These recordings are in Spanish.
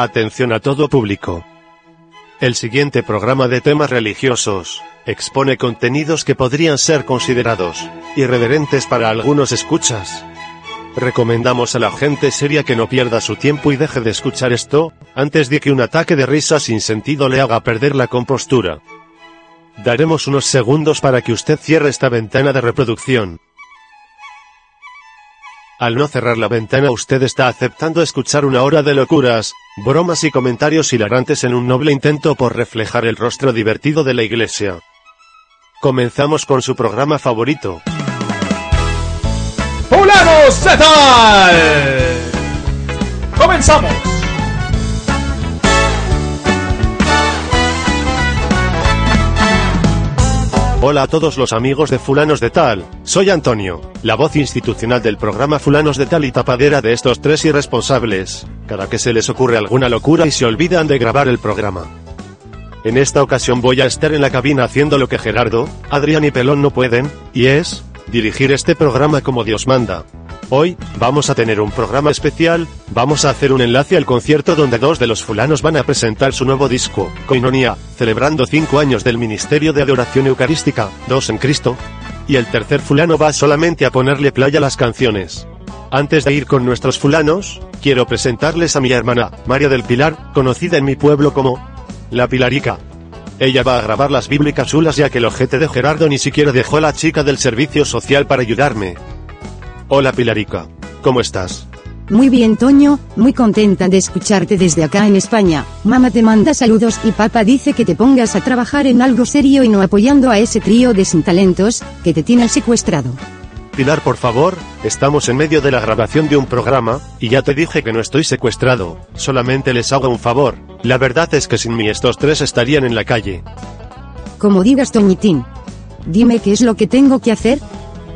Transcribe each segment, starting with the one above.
Atención a todo público. El siguiente programa de temas religiosos expone contenidos que podrían ser considerados irreverentes para algunos escuchas. Recomendamos a la gente seria que no pierda su tiempo y deje de escuchar esto, antes de que un ataque de risa sin sentido le haga perder la compostura. Daremos unos segundos para que usted cierre esta ventana de reproducción. Al no cerrar la ventana usted está aceptando escuchar una hora de locuras, bromas y comentarios hilarantes en un noble intento por reflejar el rostro divertido de la iglesia. Comenzamos con su programa favorito. ¡Fulanos de tal! ¡Comenzamos! Hola a todos los amigos de Fulanos de Tal, soy Antonio, la voz institucional del programa Fulanos de Tal y tapadera de estos tres irresponsables, cada que se les ocurre alguna locura y se olvidan de grabar el programa. En esta ocasión voy a estar en la cabina haciendo lo que Gerardo, Adrián y Pelón no pueden, y es, dirigir este programa como Dios manda. Hoy, vamos a tener un programa especial, vamos a hacer un enlace al concierto donde dos de los fulanos van a presentar su nuevo disco, Coinonía, celebrando cinco años del Ministerio de Adoración Eucarística, dos en Cristo, y el tercer fulano va solamente a ponerle playa a las canciones. Antes de ir con nuestros fulanos, quiero presentarles a mi hermana, María del Pilar, conocida en mi pueblo como La Pilarica. Ella va a grabar las bíblicas chulas ya que el ojete de Gerardo ni siquiera dejó a la chica del servicio social para ayudarme. Hola Pilarica. ¿Cómo estás? Muy bien Toño, muy contenta de escucharte desde acá en España. Mamá te manda saludos y papá dice que te pongas a trabajar en algo serio y no apoyando a ese trío de sin talentos, que te tienen secuestrado. Pilar, por favor, estamos en medio de la grabación de un programa, y ya te dije que no estoy secuestrado, solamente les hago un favor. La verdad es que sin mí estos tres estarían en la calle. Como digas Toñitín. Dime qué es lo que tengo que hacer.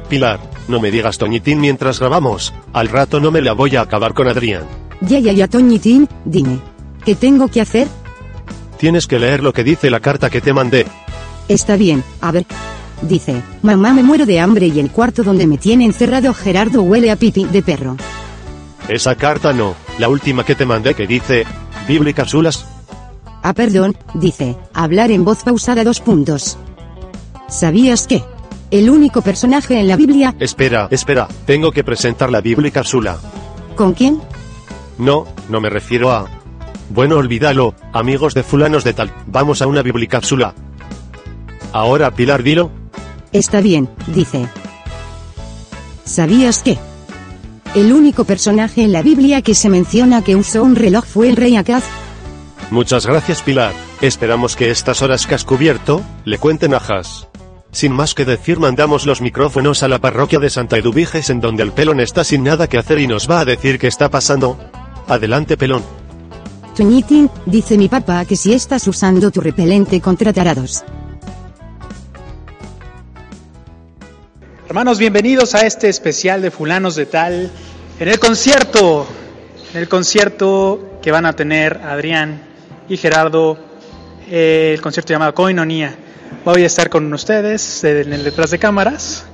Pilar, no me digas Toñitín mientras grabamos, al rato no me la voy a acabar con Adrián. Ya ya ya Toñitín, dime. ¿Qué tengo que hacer? Tienes que leer lo que dice la carta que te mandé. Está bien, a ver. Dice, mamá me muero de hambre y el cuarto donde me tiene encerrado Gerardo huele a pipi de perro. Esa carta no, la última que te mandé que dice, bíblicas chulas. Ah, perdón, dice, hablar en voz pausada dos puntos. ¿Sabías que? El único personaje en la Biblia... Espera, espera, tengo que presentar la bíblica chula. ¿Con quién? No, no me refiero a... Bueno, olvídalo, amigos de fulanos de tal, vamos a una biblicápsula. Ahora, Pilar, dilo. Está bien, dice. ¿Sabías que? El único personaje en la Biblia que se menciona que usó un reloj fue el rey Acaz. Muchas gracias, Pilar. Esperamos que estas horas que has cubierto, le cuenten a Has. Sin más que decir, mandamos los micrófonos a la parroquia de Santa Eduviges en donde el pelón está sin nada que hacer y nos va a decir qué está pasando. Adelante, pelón. Toñitín, dice mi papá que si estás usando tu repelente contra tarados. Hermanos, bienvenidos a este especial de Fulanos de Tal. En el concierto, en el concierto que van a tener Adrián y Gerardo, eh, el concierto llamado Coinonía. Voy a estar con ustedes en el detrás de cámaras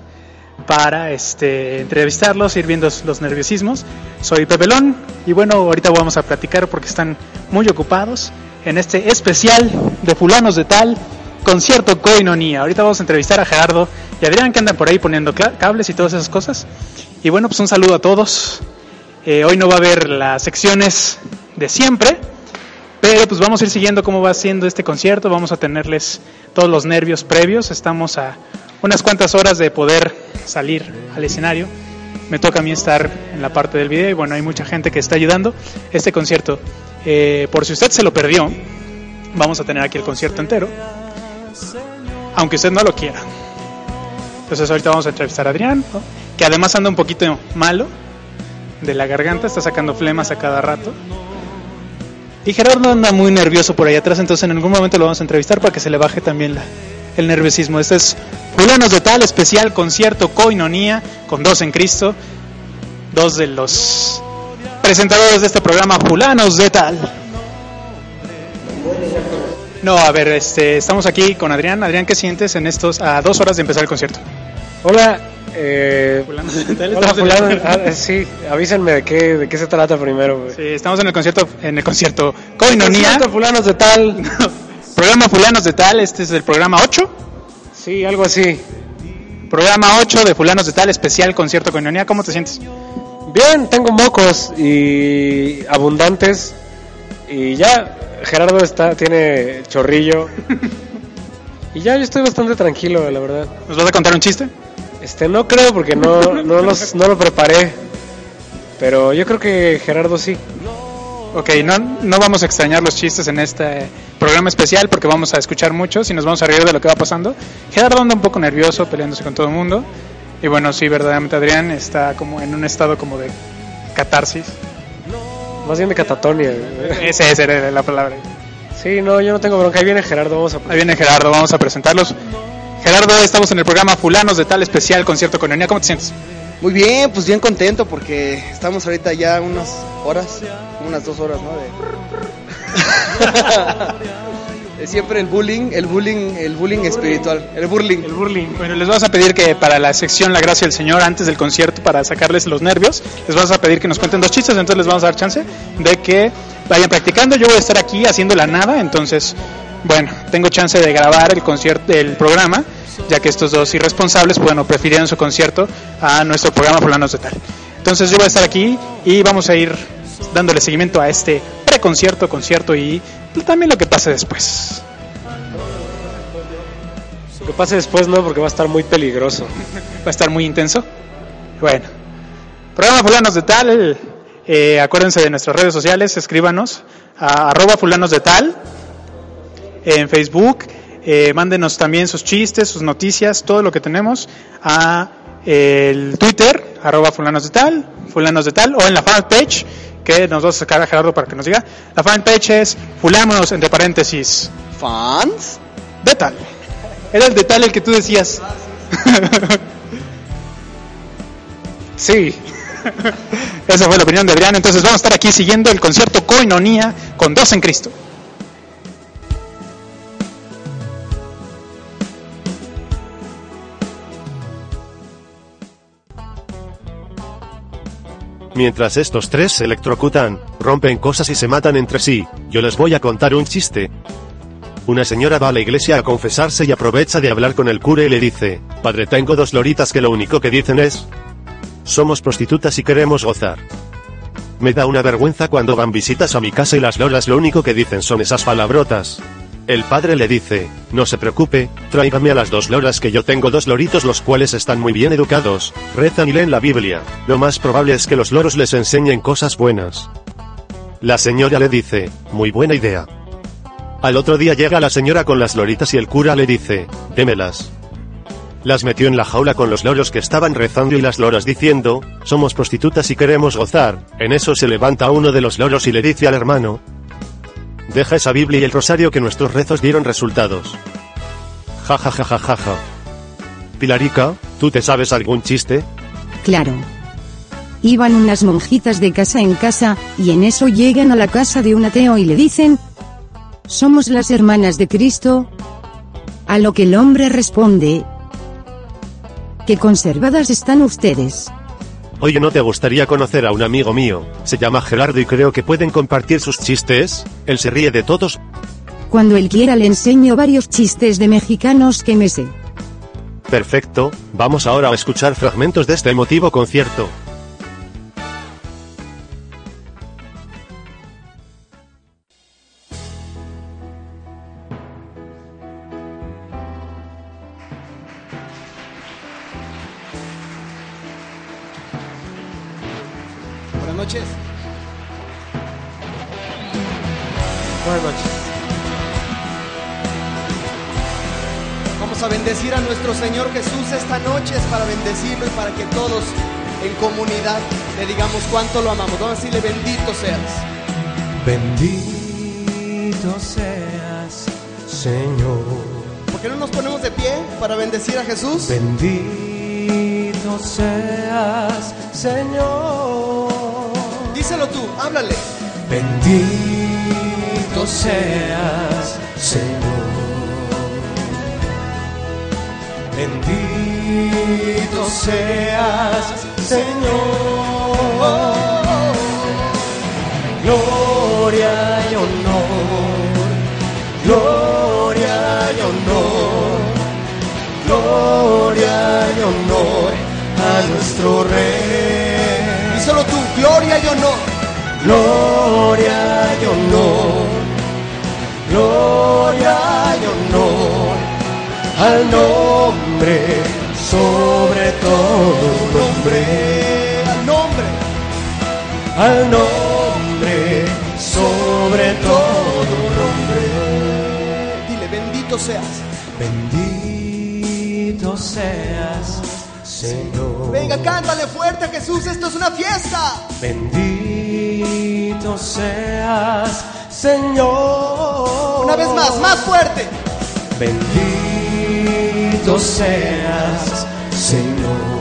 para este, entrevistarlos, ir viendo los nerviosismos. Soy Pepelón y bueno, ahorita vamos a platicar porque están muy ocupados en este especial de Fulanos de Tal, concierto Coinonía. Ahorita vamos a entrevistar a Gerardo y Adrián que andan por ahí poniendo cables y todas esas cosas. Y bueno, pues un saludo a todos. Eh, hoy no va a haber las secciones de siempre, pero pues vamos a ir siguiendo cómo va siendo este concierto, vamos a tenerles todos los nervios previos, estamos a unas cuantas horas de poder salir al escenario. Me toca a mí estar en la parte del video y bueno, hay mucha gente que está ayudando. Este concierto, eh, por si usted se lo perdió, vamos a tener aquí el concierto entero, aunque usted no lo quiera. Entonces ahorita vamos a entrevistar a Adrián, que además anda un poquito malo de la garganta, está sacando flemas a cada rato. Y Gerardo anda muy nervioso por ahí atrás, entonces en algún momento lo vamos a entrevistar para que se le baje también el nerviosismo. Este es Fulanos de Tal, especial concierto Coinonía, con dos en Cristo, dos de los presentadores de este programa, Fulanos de Tal. No, a ver, este, estamos aquí con Adrián. Adrián, ¿qué sientes en estos a dos horas de empezar el concierto? Hola, eh, Fulanos de Tal, hola. Ah, sí, avísenme de qué, de qué se trata primero. Sí, estamos en el concierto, en el concierto Coinonía, fulanos de tal. programa Fulanos de Tal. Este es el programa 8. Sí, algo así. Programa 8 de Fulanos de Tal, especial concierto Coinonía. ¿Cómo te sientes? Bien, tengo mocos y abundantes y ya Gerardo está tiene chorrillo y ya yo estoy bastante tranquilo, la verdad. ¿Nos vas a contar un chiste? Este no creo porque no no los no lo preparé, pero yo creo que Gerardo sí. Ok, no, no vamos a extrañar los chistes en este programa especial porque vamos a escuchar muchos y nos vamos a reír de lo que va pasando. Gerardo anda un poco nervioso peleándose con todo el mundo. Y bueno, sí, verdaderamente Adrián está como en un estado como de catarsis. Más bien de catatonia. Esa esa era la palabra. Sí, no, yo no tengo bronca. Ahí viene Gerardo, vamos a Ahí viene Gerardo, vamos a presentarlos. Gerardo, estamos en el programa Fulanos de Tal especial concierto con ¿Cómo te sientes? Muy bien, pues bien contento porque estamos ahorita ya unas horas, unas dos horas, ¿no? De... siempre el bullying, el bullying, el bullying espiritual, el bullying. El burling. Bueno, les vas a pedir que para la sección La Gracia del Señor, antes del concierto, para sacarles los nervios, les vas a pedir que nos cuenten dos chistes, entonces les vamos a dar chance de que vayan practicando. Yo voy a estar aquí haciendo la nada, entonces, bueno, tengo chance de grabar el concierto, el programa, ya que estos dos irresponsables, bueno, prefirieron su concierto a nuestro programa Fulanos de Tal. Entonces yo voy a estar aquí y vamos a ir dándole seguimiento a este preconcierto, concierto y también lo que pase después. Lo que pase después no, porque va a estar muy peligroso. va a estar muy intenso. Bueno, programa Fulanos de Tal. eh, acuérdense de nuestras redes sociales, escríbanos a arroba fulanos de tal en Facebook. eh, mándenos también sus chistes, sus noticias, todo lo que tenemos a el Twitter, arroba fulanos de tal, fulanos de tal, o en la fanpage, que nos va a sacar a Gerardo para que nos diga. La fanpage es fulanos, entre paréntesis, ¿Fans? de tal. Era el de tal el que tú decías. Sí, Esa fue la opinión de Adrián. Entonces vamos a estar aquí siguiendo el concierto Coinonía con dos en Cristo. Mientras estos tres se electrocutan, rompen cosas y se matan entre sí, yo les voy a contar un chiste. Una señora va a la iglesia a confesarse y aprovecha de hablar con el cura y le dice, Padre tengo dos loritas que lo único que dicen es, somos prostitutas y queremos gozar. Me da una vergüenza cuando van visitas a mi casa y las loras lo único que dicen son esas palabrotas. El padre le dice, no se preocupe, tráigame a las dos loras que yo tengo dos loritos los cuales están muy bien educados, rezan y leen la Biblia, lo más probable es que los loros les enseñen cosas buenas. La señora le dice, muy buena idea. Al otro día llega la señora con las loritas y el cura le dice, démelas. Las metió en la jaula con los loros que estaban rezando y las loras diciendo, somos prostitutas y queremos gozar. En eso se levanta uno de los loros y le dice al hermano, deja esa Biblia y el rosario que nuestros rezos dieron resultados. Ja ja ja ja ja. Pilarica, ¿tú te sabes algún chiste? Claro. Iban unas monjitas de casa en casa, y en eso llegan a la casa de un ateo y le dicen, somos las hermanas de Cristo. A lo que el hombre responde, que conservadas están ustedes. Oye, ¿no te gustaría conocer a un amigo mío? Se llama Gerardo y creo que pueden compartir sus chistes. Él se ríe de todos. Cuando él quiera le enseño varios chistes de mexicanos que me sé. Perfecto, vamos ahora a escuchar fragmentos de este emotivo concierto. Nuestro Rey. Díselo tú, gloria y honor. Gloria y honor, gloria y honor al nombre sobre todo nombre, Al nombre. al nombre sobre todo nombre. Dile, bendito seas. Bendito seas, Señor. Venga, cántale fuerte Jesús, esto es una fiesta. Bendito seas, Señor. Una vez más, más fuerte. Bendito seas, Señor.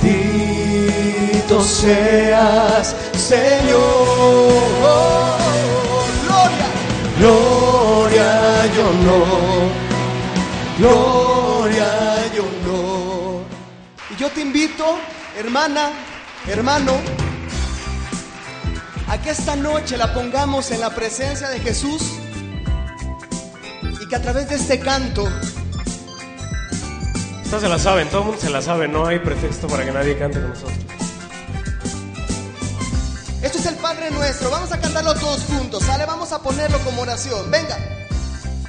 Bendito seas, Señor. Gloria. Gloria y honor. Gloria yo te invito, hermana, hermano, a que esta noche la pongamos en la presencia de Jesús y que a través de este canto Esta se la saben, todo el mundo se la sabe, no hay pretexto para que nadie cante con nosotros. Esto es el Padre Nuestro. Vamos a cantarlo todos juntos, ¿sale? Vamos a ponerlo como oración. Venga.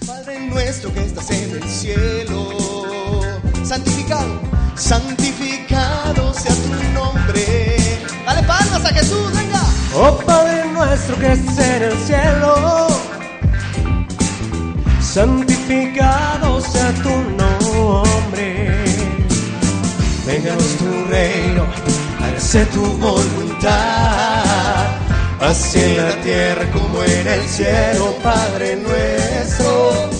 Padre Nuestro que estás en el cielo, santificado, santificado sea tu nombre. Dale palmas a Jesús, venga. Oh Padre nuestro que estás en el cielo, santificado sea tu nombre. Vénganos tu reino, hágase tu voluntad, así en la tierra como en el cielo, Padre nuestro.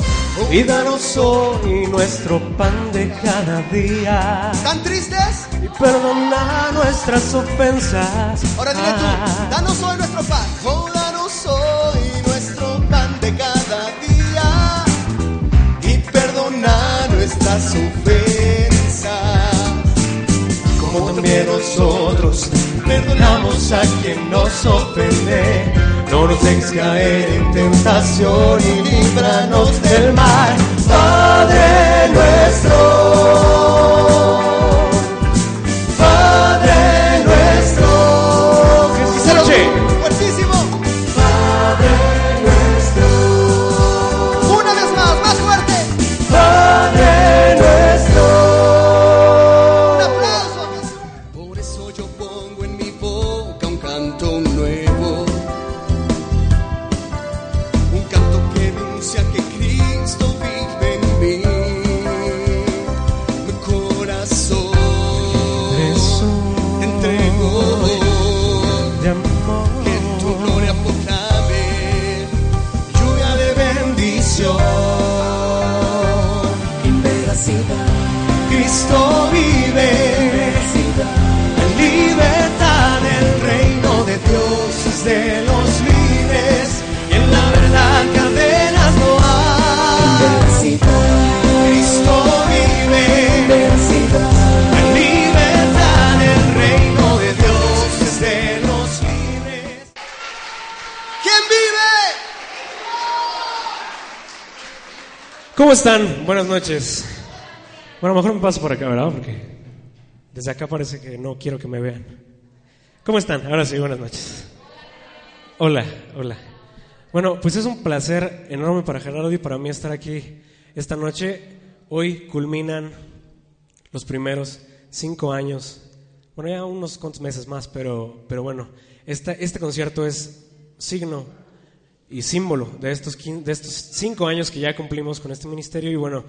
Y danos hoy nuestro pan de cada día. ¿Están tristes? Y perdona nuestras ofensas. Ahora dile tú, danos hoy nuestro pan. Oh, danos hoy nuestro pan de cada día. Y perdona nuestras ofensas. como también perdonamos a quien nos ofende. No nos dejes caer en tentación y líbranos del mal, Padre nuestro. ¿Cómo están? Buenas noches. Bueno, mejor me paso por acá, ¿verdad? Porque desde acá parece que no quiero que me vean. ¿Cómo están? Ahora sí, buenas noches. Hola, hola. Bueno, pues es un placer enorme para Gerardo y para mí estar aquí esta noche. Hoy culminan los primeros cinco años, bueno, ya unos cuantos meses más, pero, pero bueno, esta, este concierto es signo y símbolo de estos, de estos cinco años que ya cumplimos con este ministerio. Y bueno,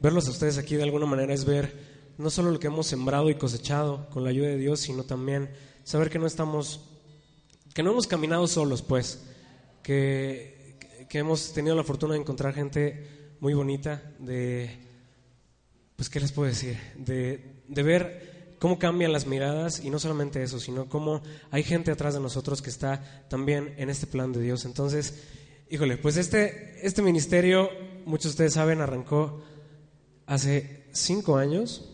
verlos a ustedes aquí de alguna manera es ver no solo lo que hemos sembrado y cosechado con la ayuda de Dios, sino también saber que no estamos, que no hemos caminado solos, pues, que, que hemos tenido la fortuna de encontrar gente muy bonita, de, pues, ¿qué les puedo decir? De, de ver cómo cambian las miradas y no solamente eso, sino cómo hay gente atrás de nosotros que está también en este plan de Dios. Entonces, híjole, pues este, este ministerio, muchos de ustedes saben, arrancó hace cinco años.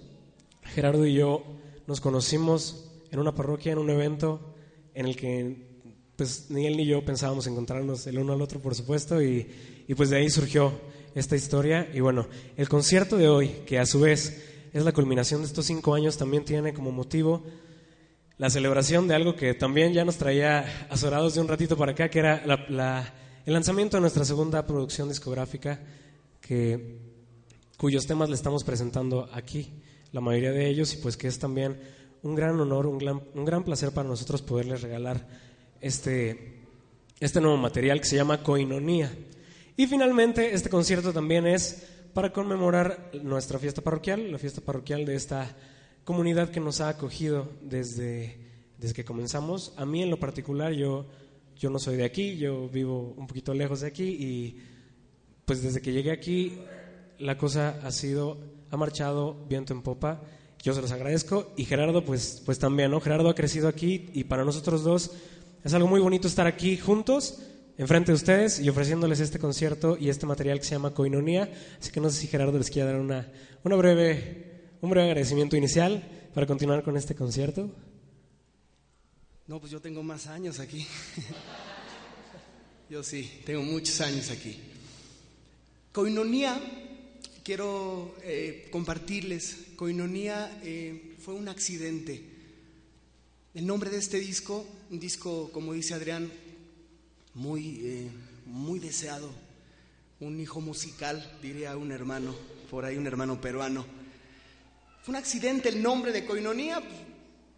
Gerardo y yo nos conocimos en una parroquia, en un evento en el que pues ni él ni yo pensábamos encontrarnos el uno al otro, por supuesto, y, y pues de ahí surgió esta historia. Y bueno, el concierto de hoy, que a su vez es la culminación de estos cinco años, también tiene como motivo la celebración de algo que también ya nos traía azorados de un ratito para acá, que era la- el lanzamiento de nuestra segunda producción discográfica, que, cuyos temas le estamos presentando aquí, la mayoría de ellos, y pues que es también un gran honor, un gran, un gran placer para nosotros poderles regalar este, este nuevo material que se llama Coinonía. Y finalmente, este concierto también es para conmemorar nuestra fiesta parroquial, la fiesta parroquial de esta comunidad que nos ha acogido desde, desde que comenzamos. A mí en lo particular, yo, yo no soy de aquí, yo vivo un poquito lejos de aquí y pues desde que llegué aquí la cosa ha sido, ha marchado viento en popa. Yo se los agradezco y Gerardo pues, pues también, ¿no? Gerardo ha crecido aquí y para nosotros dos es algo muy bonito estar aquí juntos, enfrente de ustedes y ofreciéndoles este concierto y este material que se llama Coinonía. Así que no sé si Gerardo les quiere dar una, una breve, un breve agradecimiento inicial para continuar con este concierto. No, pues yo tengo más años aquí. yo sí, tengo muchos años aquí. Coinonía, quiero eh, compartirles, Coinonía eh, fue un accidente. El nombre de este disco, un disco, como dice Adrián, muy, eh, muy deseado, un hijo musical, diría un hermano, por ahí un hermano peruano. Fue un accidente el nombre de Coinonía, pues,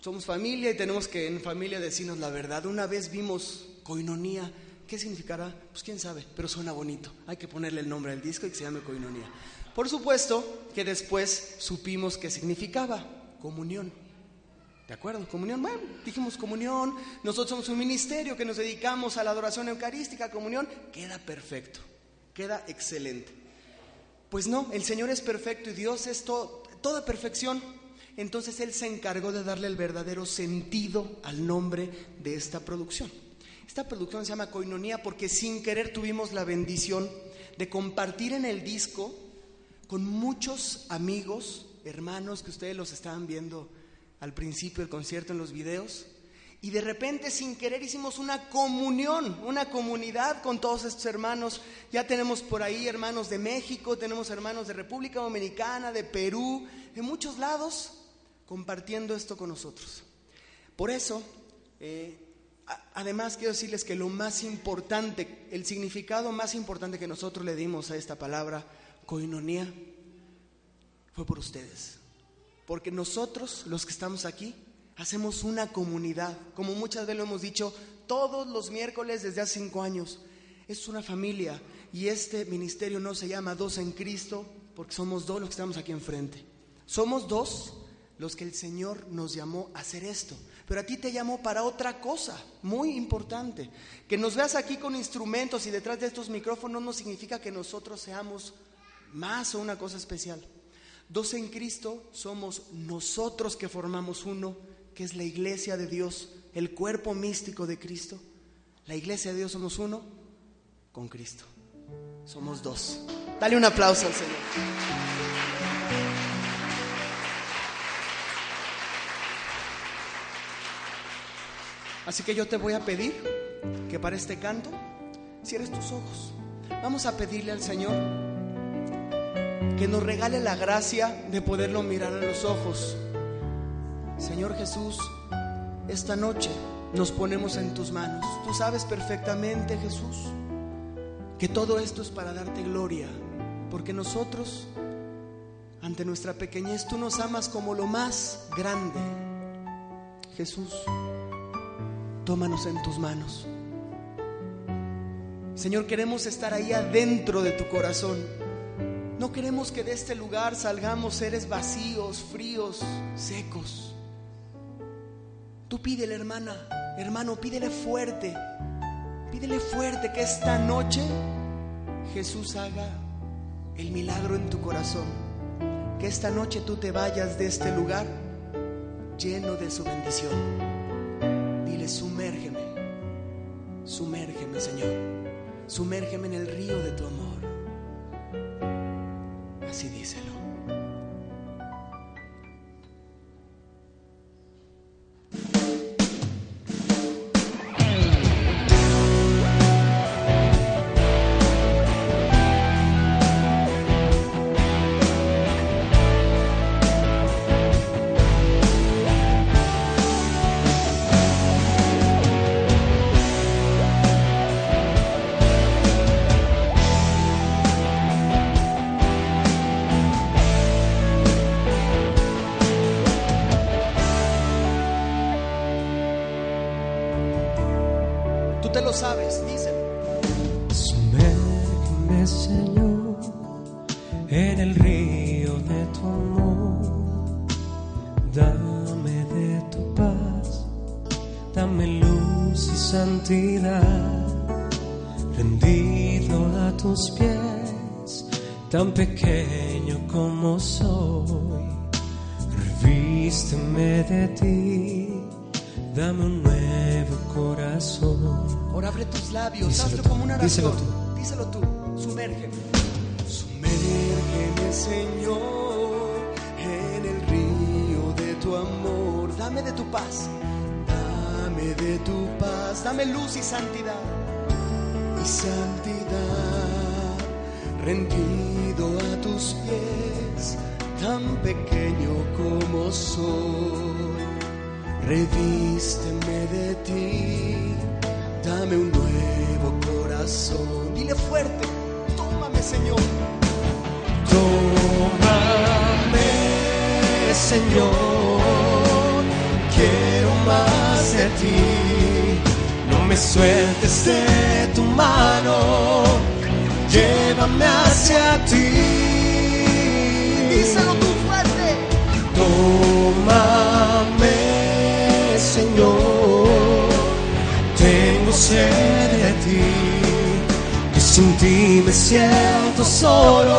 somos familia y tenemos que en familia decirnos la verdad. Una vez vimos Coinonía, ¿qué significará? Pues quién sabe, pero suena bonito. Hay que ponerle el nombre al disco y que se llame Coinonía. Por supuesto que después supimos qué significaba comunión. ¿De acuerdo? Comunión, bueno, dijimos comunión, nosotros somos un ministerio que nos dedicamos a la adoración eucarística, comunión, queda perfecto, queda excelente. Pues no, el Señor es perfecto y Dios es to- toda perfección. Entonces Él se encargó de darle el verdadero sentido al nombre de esta producción. Esta producción se llama Coinonía porque sin querer tuvimos la bendición de compartir en el disco con muchos amigos, hermanos que ustedes los estaban viendo al principio del concierto en los videos. Y de repente, sin querer, hicimos una comunión, una comunidad con todos estos hermanos. Ya tenemos por ahí hermanos de México, tenemos hermanos de República Dominicana, de Perú, de muchos lados, compartiendo esto con nosotros. Por eso, eh, además quiero decirles que lo más importante, el significado más importante que nosotros le dimos a esta palabra, coinonía, fue por ustedes. Porque nosotros, los que estamos aquí, hacemos una comunidad. Como muchas veces lo hemos dicho, todos los miércoles desde hace cinco años. Es una familia y este ministerio no se llama Dos en Cristo porque somos dos los que estamos aquí enfrente. Somos dos los que el Señor nos llamó a hacer esto. Pero a ti te llamó para otra cosa muy importante. Que nos veas aquí con instrumentos y detrás de estos micrófonos no significa que nosotros seamos más o una cosa especial. Dos en Cristo somos nosotros que formamos uno, que es la iglesia de Dios, el cuerpo místico de Cristo. La iglesia de Dios somos uno con Cristo. Somos dos. Dale un aplauso al Señor. Así que yo te voy a pedir que para este canto cierres tus ojos. Vamos a pedirle al Señor que nos regale la gracia de poderlo mirar a los ojos. Señor Jesús, esta noche nos ponemos en tus manos. Tú sabes perfectamente, Jesús, que todo esto es para darte gloria, porque nosotros, ante nuestra pequeñez, tú nos amas como lo más grande. Jesús, tómanos en tus manos. Señor, queremos estar ahí adentro de tu corazón. No queremos que de este lugar salgamos seres vacíos, fríos, secos. Tú pídele, hermana, hermano, pídele fuerte. Pídele fuerte que esta noche Jesús haga el milagro en tu corazón. Que esta noche tú te vayas de este lugar lleno de su bendición. Dile, sumérgeme, sumérgeme, Señor. Sumérgeme en el río de tu amor. Así díselo. Santidad. Rendido a tus pies, tan pequeño como soy. Revísteme de ti, dame un nuevo corazón. Ahora abre tus labios, Díselo hazlo tú, como una díselo oración. Díselo tú, sumérgeme. Sumérgeme, Señor, en el río de tu amor. Dame de tu paz, dame de tu paz, dame luz y santidad. Y santidad, rendido a tus pies, tan pequeño como soy. Revísteme de ti, dame un nuevo corazón. Dile fuerte, tómame Señor. Tómame Señor, ti. No me sueltes de tu mano, llévame hacia ti. Díselo tú fuerte. Tómame, Señor, tengo sed de ti, que sin ti me siento solo.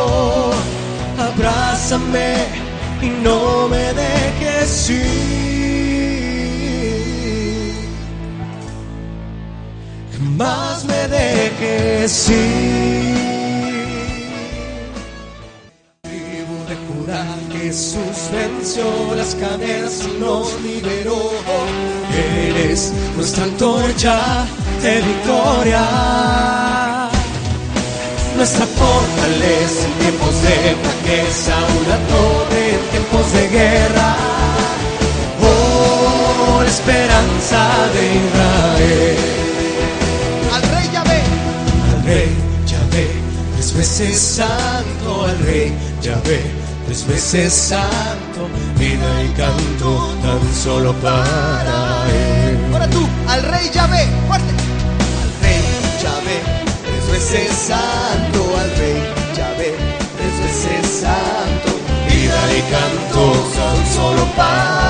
Abrázame y no me dejes ir. Jamás me dejes ir tribu de Judá, Jesús venció las cadenas y nos liberó. Él es nuestra antorcha de victoria, nuestra fortaleza en tiempos de flaqueza, una torre en tiempos de guerra. Oh, esperanza de Israel tres veces santo, al rey Yahvé, tres veces santo, vida y canto tan solo para él. Ahora tú, al rey Yahvé, fuerte. Al rey Yahvé, tres veces santo, al rey Yahvé, tres veces santo, vida y canto tan solo para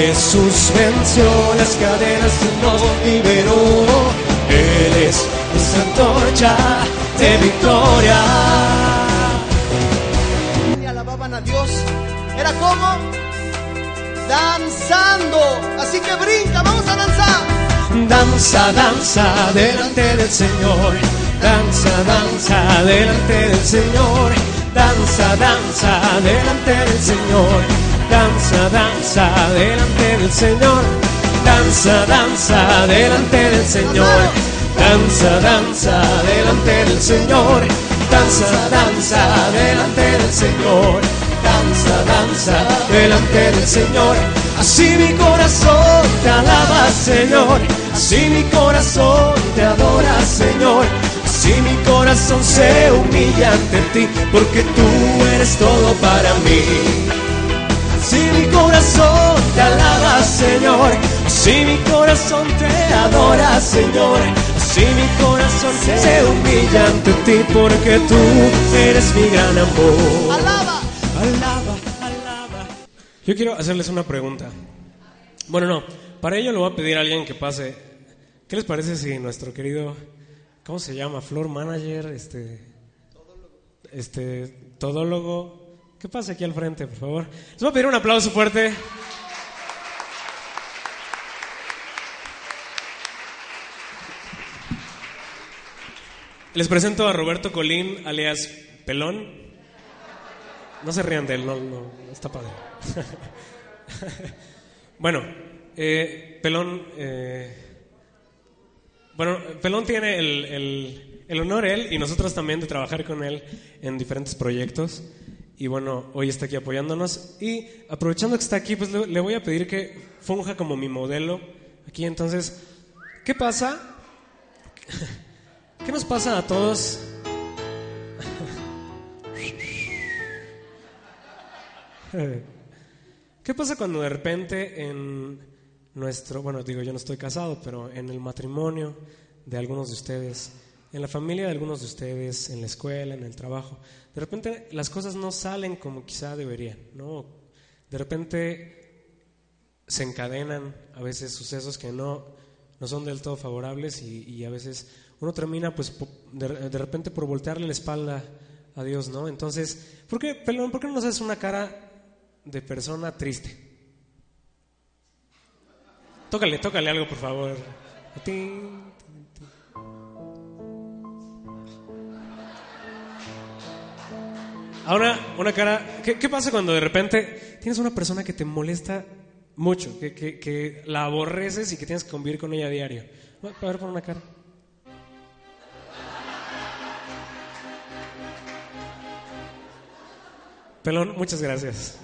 Jesús venció las cadenas y nos liberó. Él es nuestra antorcha de victoria. Y alababan a Dios. Era como danzando. Así que brinca, vamos a danzar. Danza, danza delante del Señor. Danza, danza delante del Señor. Danza, danza delante del Señor. Danza, danza delante del Señor. Danza, danza delante del Señor. Danza, danza delante del Señor. Danza, danza delante del Señor. Danza, danza delante del Señor. Así mi corazón te alaba, Señor. Así mi corazón te adora, Señor. Así mi corazón se humilla ante ti, porque tú eres todo para mí. Si mi corazón te alaba, Señor. Si mi corazón te adora, Señor. Si mi corazón se humilla ante ti porque tú eres mi gran amor. Alaba. Alaba, alaba. Yo quiero hacerles una pregunta. Bueno, no. Para ello le voy a pedir a alguien que pase. ¿Qué les parece si nuestro querido, ¿cómo se llama? Floor manager, este, este, todólogo. ¿Qué pasa aquí al frente, por favor? Les voy a pedir un aplauso fuerte. Les presento a Roberto Colín, alias Pelón. No se rían de él, no, no, está padre. bueno, eh, Pelón, eh, bueno, Pelón tiene el, el, el honor él y nosotros también de trabajar con él en diferentes proyectos. Y bueno, hoy está aquí apoyándonos. Y aprovechando que está aquí, pues le, le voy a pedir que funja como mi modelo aquí. Entonces, ¿qué pasa? ¿Qué nos pasa a todos? ¿Qué pasa cuando de repente en nuestro, bueno, digo, yo no estoy casado, pero en el matrimonio de algunos de ustedes, en la familia de algunos de ustedes, en la escuela, en el trabajo, de repente las cosas no salen como quizá deberían, ¿no? De repente se encadenan a veces sucesos que no, no son del todo favorables y, a veces uno termina pues de, de repente por voltearle la espalda a Dios, ¿no? Entonces, ¿por qué, Pelón, por qué no nos haces una cara de persona triste? Tócale, tócale algo, por favor. Ahora, una cara. ¿qué, qué pasa cuando de repente tienes una persona que te molesta mucho, que, que- que la aborreces y que tienes que convivir con ella a diario? A ver, pon una cara. Pelón, muchas gracias.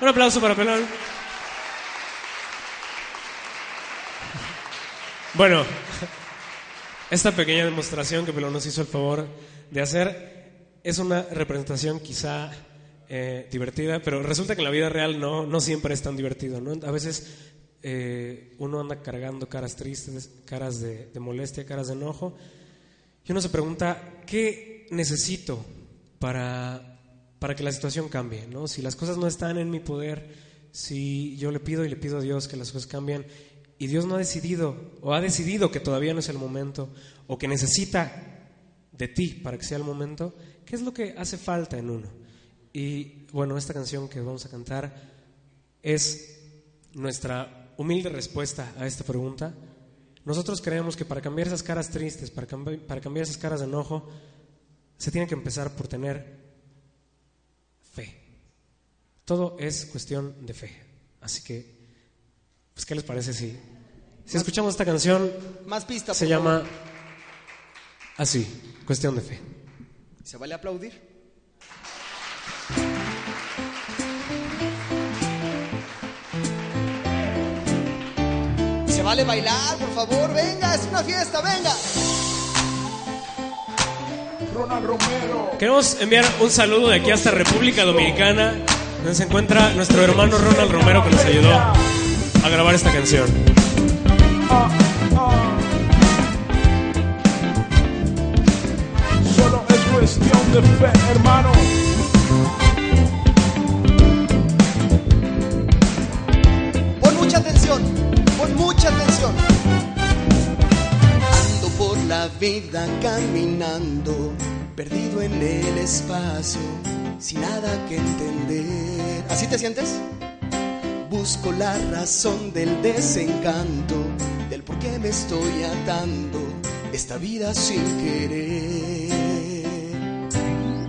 Un aplauso para Pelón. Bueno, esta pequeña demostración que Pelón nos hizo el favor de hacer es una representación quizá eh, divertida, pero resulta que en la vida real no, no siempre es tan divertido. A veces eh, uno anda cargando caras tristes, caras de, de molestia, caras de enojo, y uno se pregunta, ¿qué necesito para, para que la situación cambie? ¿no? Si las cosas no están en mi poder, si yo le pido y le pido a Dios que las cosas cambien, y Dios no ha decidido, o ha decidido que todavía no es el momento, o que necesita de ti para que sea el momento, ¿qué es lo que hace falta en uno? Y bueno, esta canción que vamos a cantar es nuestra humilde respuesta a esta pregunta. Nosotros creemos que para cambiar esas caras tristes, para, cambi- para cambiar esas caras de enojo, se tiene que empezar por tener fe. Todo es cuestión de fe. Así que, pues, ¿qué les parece si, si escuchamos esta canción? Más pista. Se llama así, cuestión de fe. ¿Se vale aplaudir? Se vale bailar, por favor, venga, es una fiesta, venga. Queremos enviar un saludo de aquí hasta República Dominicana, donde se encuentra nuestro hermano Ronald Romero que nos ayudó a grabar esta canción. Cuestión de fe, hermano. Pon mucha atención, pon mucha atención. Ando por la vida caminando, perdido en el espacio, sin nada que entender. ¿Así te sientes? Busco la razón del desencanto, del por qué me estoy atando esta vida sin querer.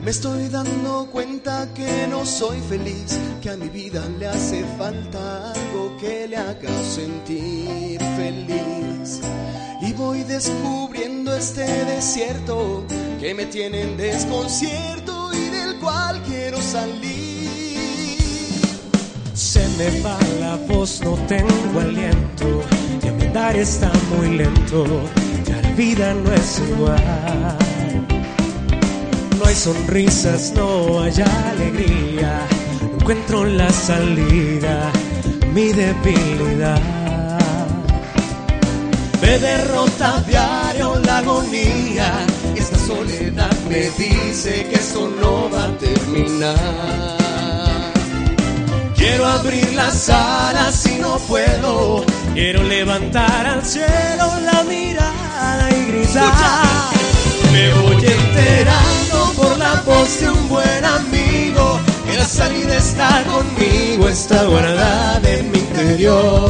Me estoy dando cuenta que no soy feliz, que a mi vida le hace falta algo que le haga sentir feliz. Y voy descubriendo este desierto que me tiene en desconcierto y del cual quiero salir. Se me va la voz, no tengo aliento, mi andar está muy lento, ya la vida no es igual. No hay sonrisas, no hay alegría, no encuentro la salida, mi debilidad. Me derrota a diario la agonía. Esta soledad me dice que esto no va a terminar. Quiero abrir las alas y no puedo. Quiero levantar al cielo la mirada y gritar. Me voy enterando por la voz de un buen amigo que la salida está conmigo, está guardada en mi interior.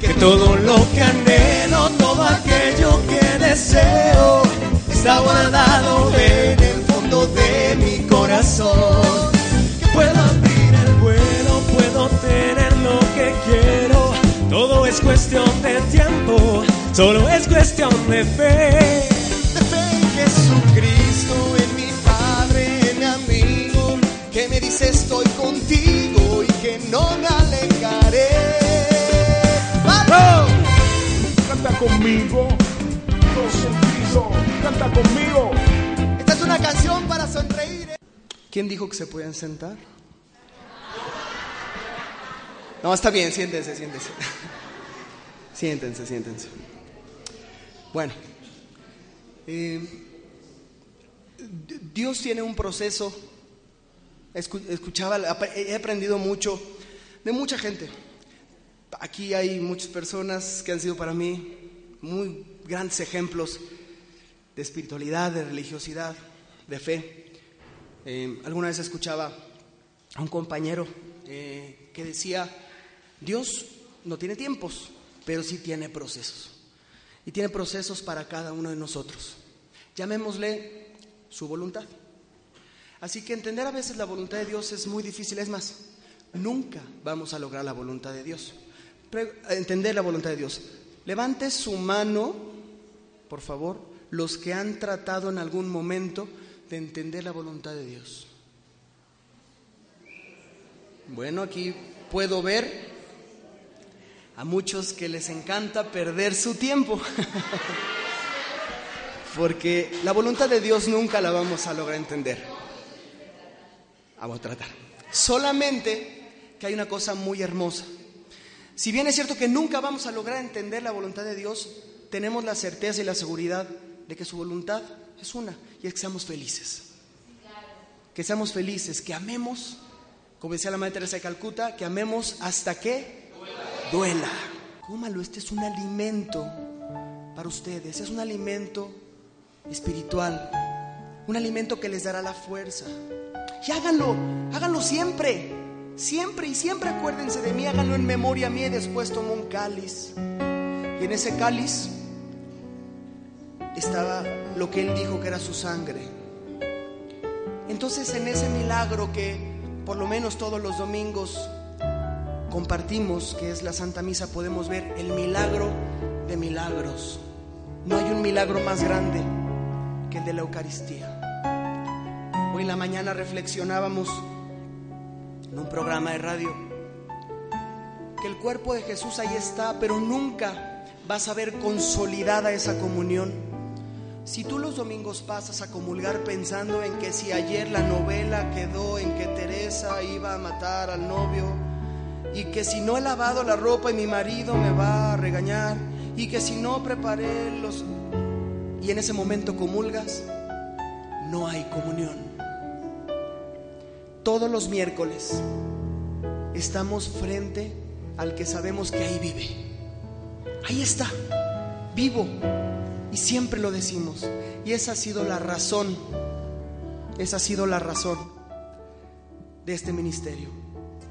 Que todo lo que anhelo, todo aquello que deseo, está guardado en el fondo de mi corazón. Que puedo abrir el vuelo, puedo tener lo que quiero. Todo es cuestión de tiempo, solo es cuestión de fe. De fe en Jesucristo, estoy contigo y que no me alejaré. ¡Vamos! Canta conmigo, todo sentido, canta conmigo. Esta es una canción para sonreír. ¿eh? ¿Quién dijo que se podían sentar? No, está bien, siéntense, siéntense. Siéntense, siéntense. Bueno, eh, Dios tiene un proceso. Escu- Escuchaba, he aprendido mucho de mucha gente. Aquí hay muchas personas que han sido para mí muy grandes ejemplos de espiritualidad, de religiosidad, de fe. Eh, alguna vez escuchaba a un compañero eh, que decía, Dios no tiene tiempos, pero sí tiene procesos. Y tiene procesos para cada uno de nosotros. Llamémosle su voluntad. Así que entender a veces la voluntad de Dios es muy difícil. Es más, nunca vamos a lograr la voluntad de Dios. Entender la voluntad de Dios. Levante su mano, por favor, los que han tratado en algún momento de entender la voluntad de Dios. Bueno, aquí puedo ver a muchos que les encanta perder su tiempo. Porque la voluntad de Dios nunca la vamos a lograr entender. Vamos a tratar. Solamente que hay una cosa muy hermosa. Si bien es cierto que nunca vamos a lograr entender la voluntad de Dios, tenemos la certeza y la seguridad de que su voluntad es una y es que seamos felices. Que seamos felices, que amemos, como decía la Madre Teresa de Calcuta, que amemos hasta que duela. Cómalo, este es un alimento para ustedes, es un alimento espiritual, un alimento que les dará la fuerza. Y háganlo, háganlo siempre, siempre y siempre acuérdense de mí, háganlo en memoria mía y después tomo un cáliz. Y en ese cáliz estaba lo que él dijo que era su sangre. Entonces en ese milagro que por lo menos todos los domingos compartimos, que es la Santa Misa, podemos ver el milagro de milagros. No hay un milagro más grande que el de la Eucaristía. En la mañana reflexionábamos en un programa de radio que el cuerpo de Jesús ahí está, pero nunca vas a ver consolidada esa comunión. Si tú los domingos pasas a comulgar pensando en que si ayer la novela quedó en que Teresa iba a matar al novio, y que si no he lavado la ropa y mi marido me va a regañar, y que si no preparé los... y en ese momento comulgas, no hay comunión. Todos los miércoles estamos frente al que sabemos que ahí vive. Ahí está, vivo. Y siempre lo decimos. Y esa ha sido la razón, esa ha sido la razón de este ministerio.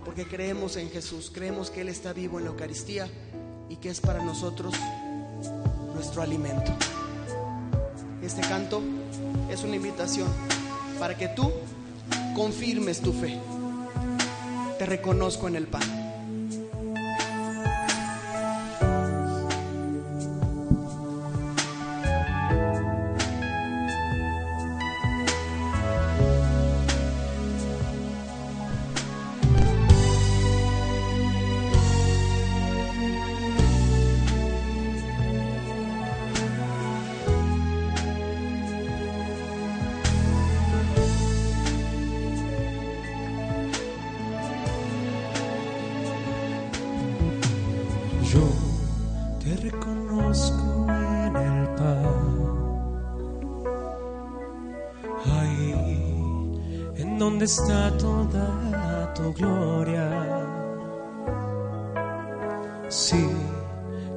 Porque creemos en Jesús, creemos que Él está vivo en la Eucaristía y que es para nosotros nuestro alimento. Este canto es una invitación para que tú confirmes tu fe. Te reconozco en el pan. Está toda tu gloria. Sí,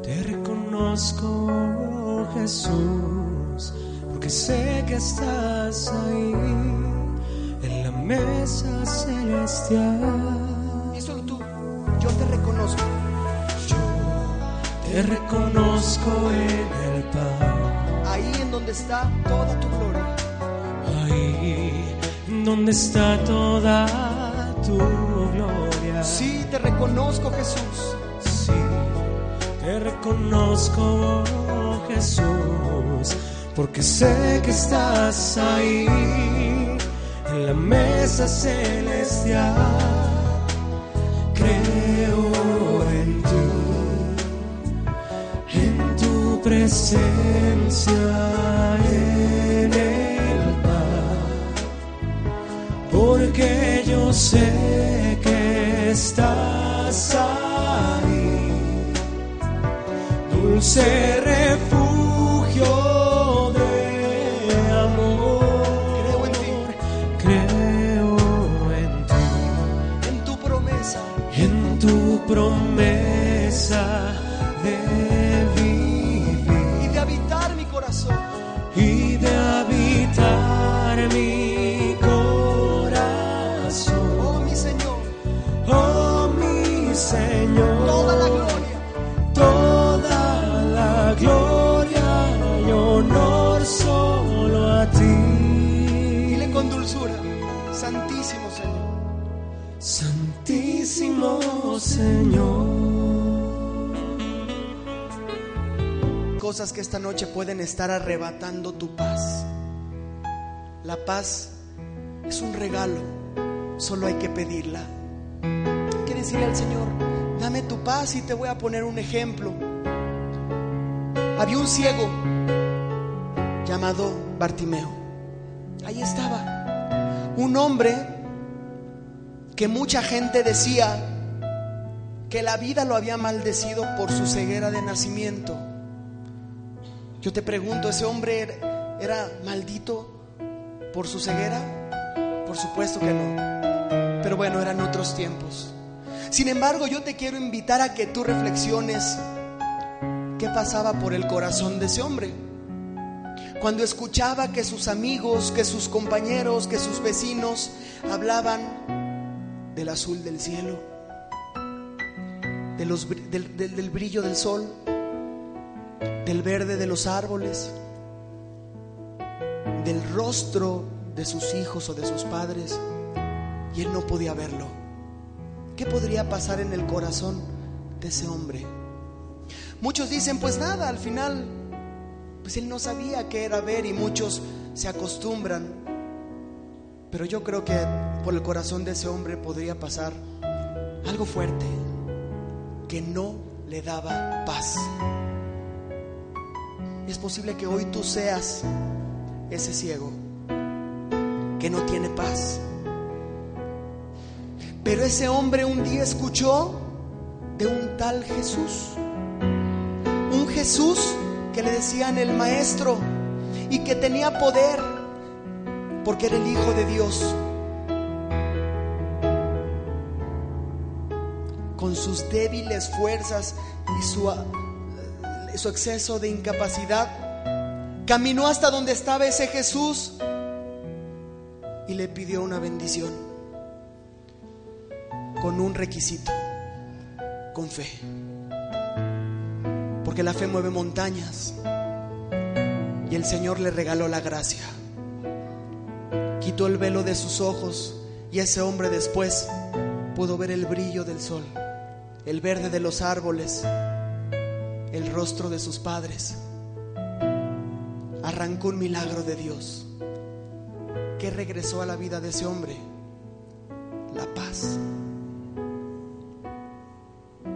te reconozco, Jesús, porque sé que estás ahí en la mesa celestial. Y solo tú, yo te reconozco. Te reconozco en el pan, Ahí en donde está toda tu gloria. ahí en donde está toda tu gloria. Sí, te reconozco, Jesús. Sí, te reconozco, Jesús, porque sé que estás ahí en la mesa celestial. Creo en ti, en tu presencia, sé que estás ahí. Dulce refugio Señor. Cosas que esta noche pueden estar arrebatando tu paz. La paz es un regalo. Solo hay que pedirla. Hay que decirle al Señor, dame tu paz y te voy a poner un ejemplo. Había un ciego llamado Bartimeo. Ahí estaba. Un hombre que mucha gente decía que la vida lo había maldecido por su ceguera de nacimiento. Yo te pregunto, ¿ese hombre era- maldito por su ceguera? Por supuesto que no. Pero bueno, eran otros tiempos. Sin embargo, yo te quiero invitar a que tú reflexiones qué pasaba por el corazón de ese hombre. Cuando escuchaba que sus amigos, que sus compañeros, que sus vecinos hablaban del azul del cielo, del- del brillo del sol, del verde de los árboles, del rostro de sus hijos o de sus padres, y él no podía verlo. ¿Qué podría pasar en el corazón de ese hombre? Muchos dicen, pues nada, al final, pues él no sabía qué era ver y muchos se acostumbran. Pero yo creo que por el corazón de ese hombre podría pasar algo fuerte que no le daba paz. Es posible que hoy tú seas ese ciego que no tiene paz. Pero ese hombre un día escuchó de un tal Jesús. Un Jesús que le decían el maestro y que tenía poder porque era el Hijo de Dios. Con sus débiles fuerzas y su, eh, su exceso de incapacidad, caminó hasta donde estaba ese Jesús y le pidió una bendición con un requisito, con fe. Porque la fe mueve montañas y el Señor le regaló la gracia. Quitó el velo de sus ojos y ese hombre después pudo ver el brillo del sol, el verde de los árboles, el rostro de sus padres. Arrancó un milagro de Dios que regresó a la vida de ese hombre, la paz.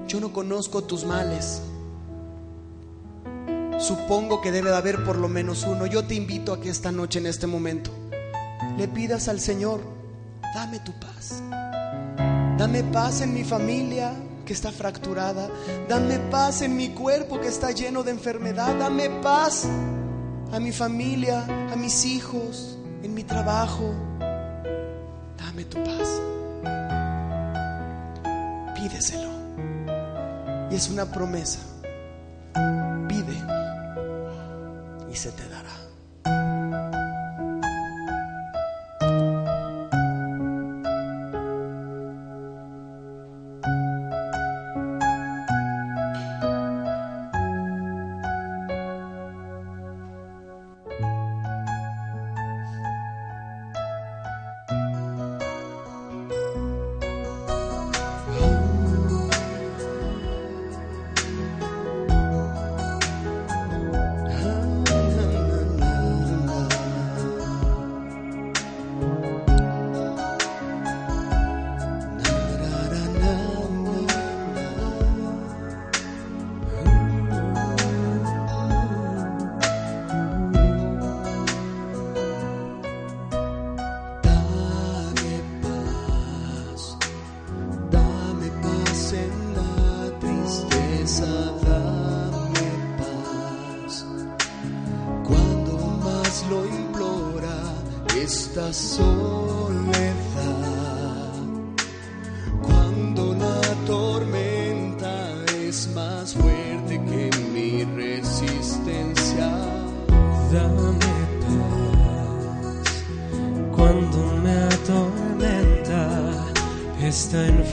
Yo no conozco tus males. Supongo que debe de haber por lo menos uno. Yo te invito a que esta noche, en este momento, le pidas al Señor, dame tu paz. Dame paz en mi familia que está fracturada. Dame paz en mi cuerpo que está lleno de enfermedad. Dame paz a mi familia, a mis hijos, en mi trabajo. Dame tu paz. Pídeselo. Y es una promesa. Pide y se te dará.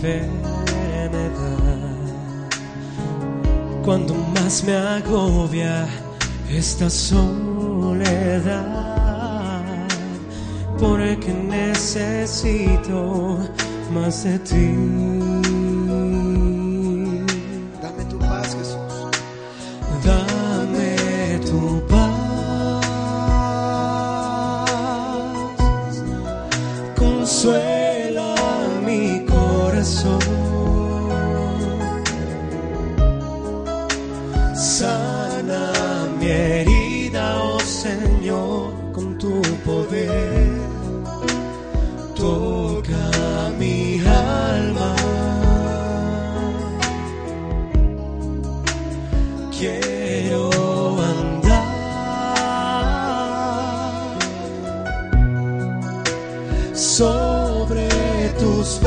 Enfermedad. Cuando más me agobia esta soledad, porque necesito más de ti. Tus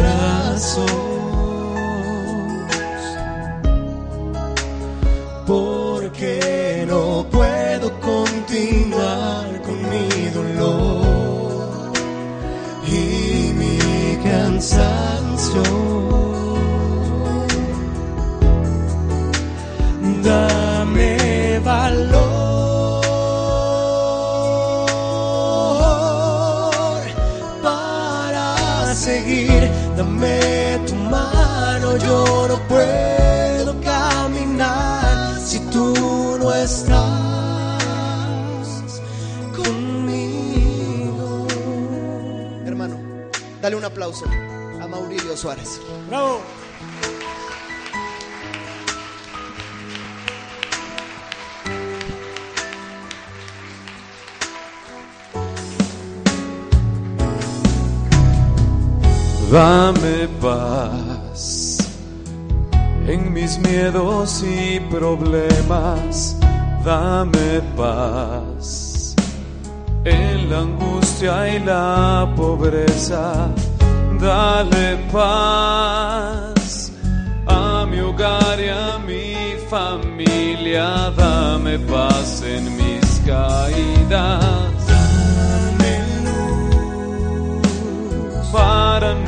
aplauso a Maurilio Suárez. ¡Bravo! Dame paz en mis miedos y problemas. Dame paz en la angustia y la pobreza. Dale paz a mi hogar y a mi familia. Dame paz en mis caídas. para no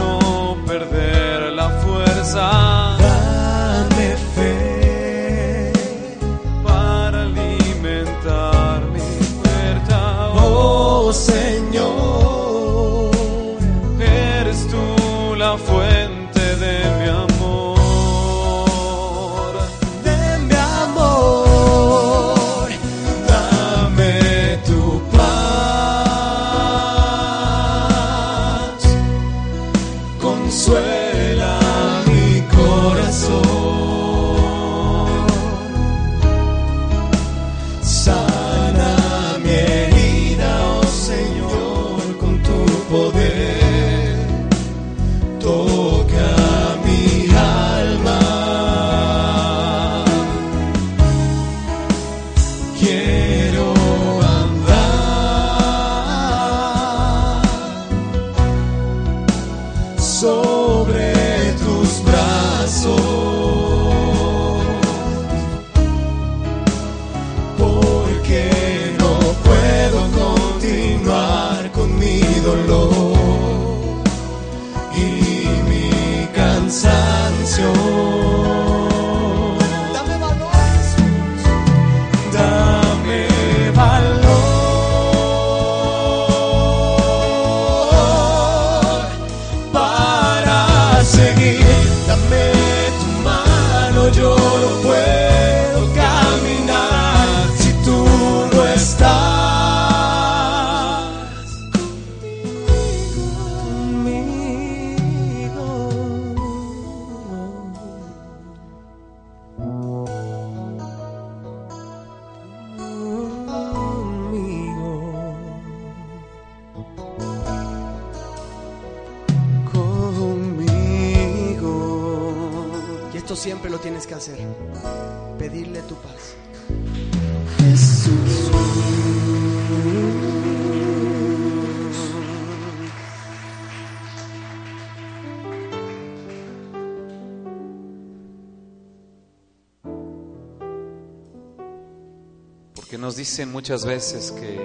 dicen muchas veces que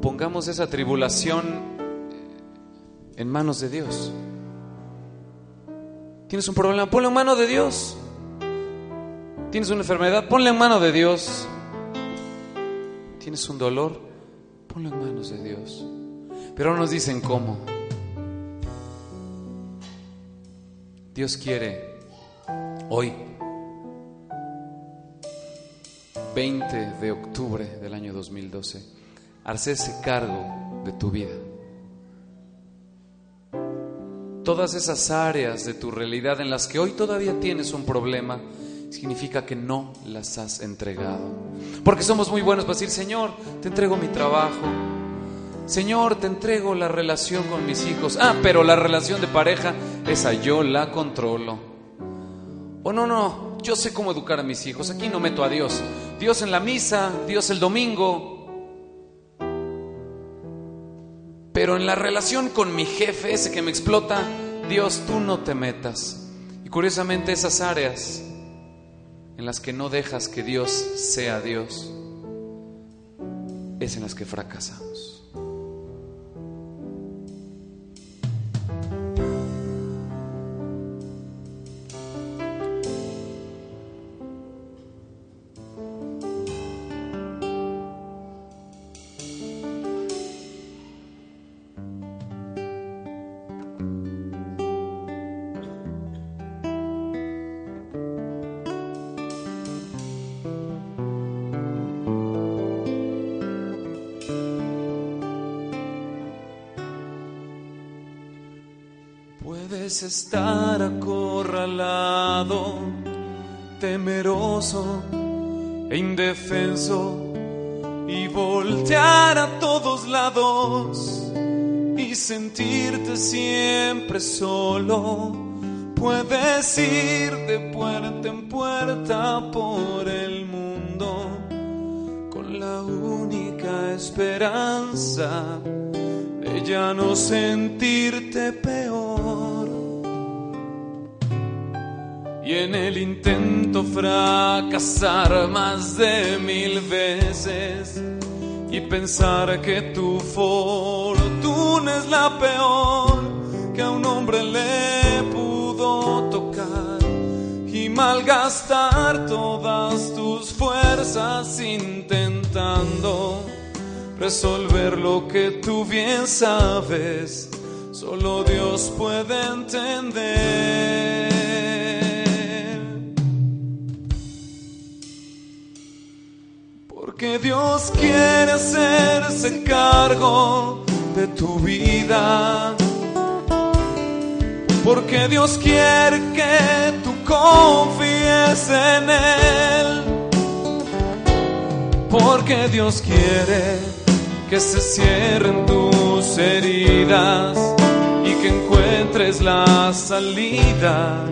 pongamos esa tribulación en manos de Dios. Tienes un problema, ponlo en manos de Dios. Tienes una enfermedad, ponla en manos de Dios. Tienes un dolor, ponlo en manos de Dios. Pero no nos dicen cómo. Dios quiere hoy 20 de octubre del año 2012, hacerse cargo de tu vida. Todas esas áreas de tu realidad en las que hoy todavía tienes un problema, significa que no las has entregado. Porque somos muy buenos para decir, Señor, te entrego mi trabajo. Señor, te entrego la relación con mis hijos. Ah, pero la relación de pareja, esa yo la controlo. O no, no, yo sé cómo educar a mis hijos. Aquí no meto a Dios. Dios en la misa, Dios el domingo. Pero en la relación con mi jefe, ese que me explota, Dios, tú no te metas. Y curiosamente esas áreas en las que no dejas que Dios sea Dios, es en las que fracasamos. Puedes estar acorralado, temeroso e indefenso y voltear a todos lados y sentirte siempre solo. Puedes ir de puerta en puerta por el mundo con la única esperanza de ya no sentirte peor. Y en el intento fracasar más de mil veces y pensar que tu fortuna es la peor que a un hombre le pudo tocar y malgastar todas tus fuerzas intentando resolver lo que tú bien sabes, solo Dios puede entender. Porque Dios quiere hacerse cargo de tu vida. Porque Dios quiere que tú confíes en Él. Porque Dios quiere que se cierren tus heridas y que encuentres la salida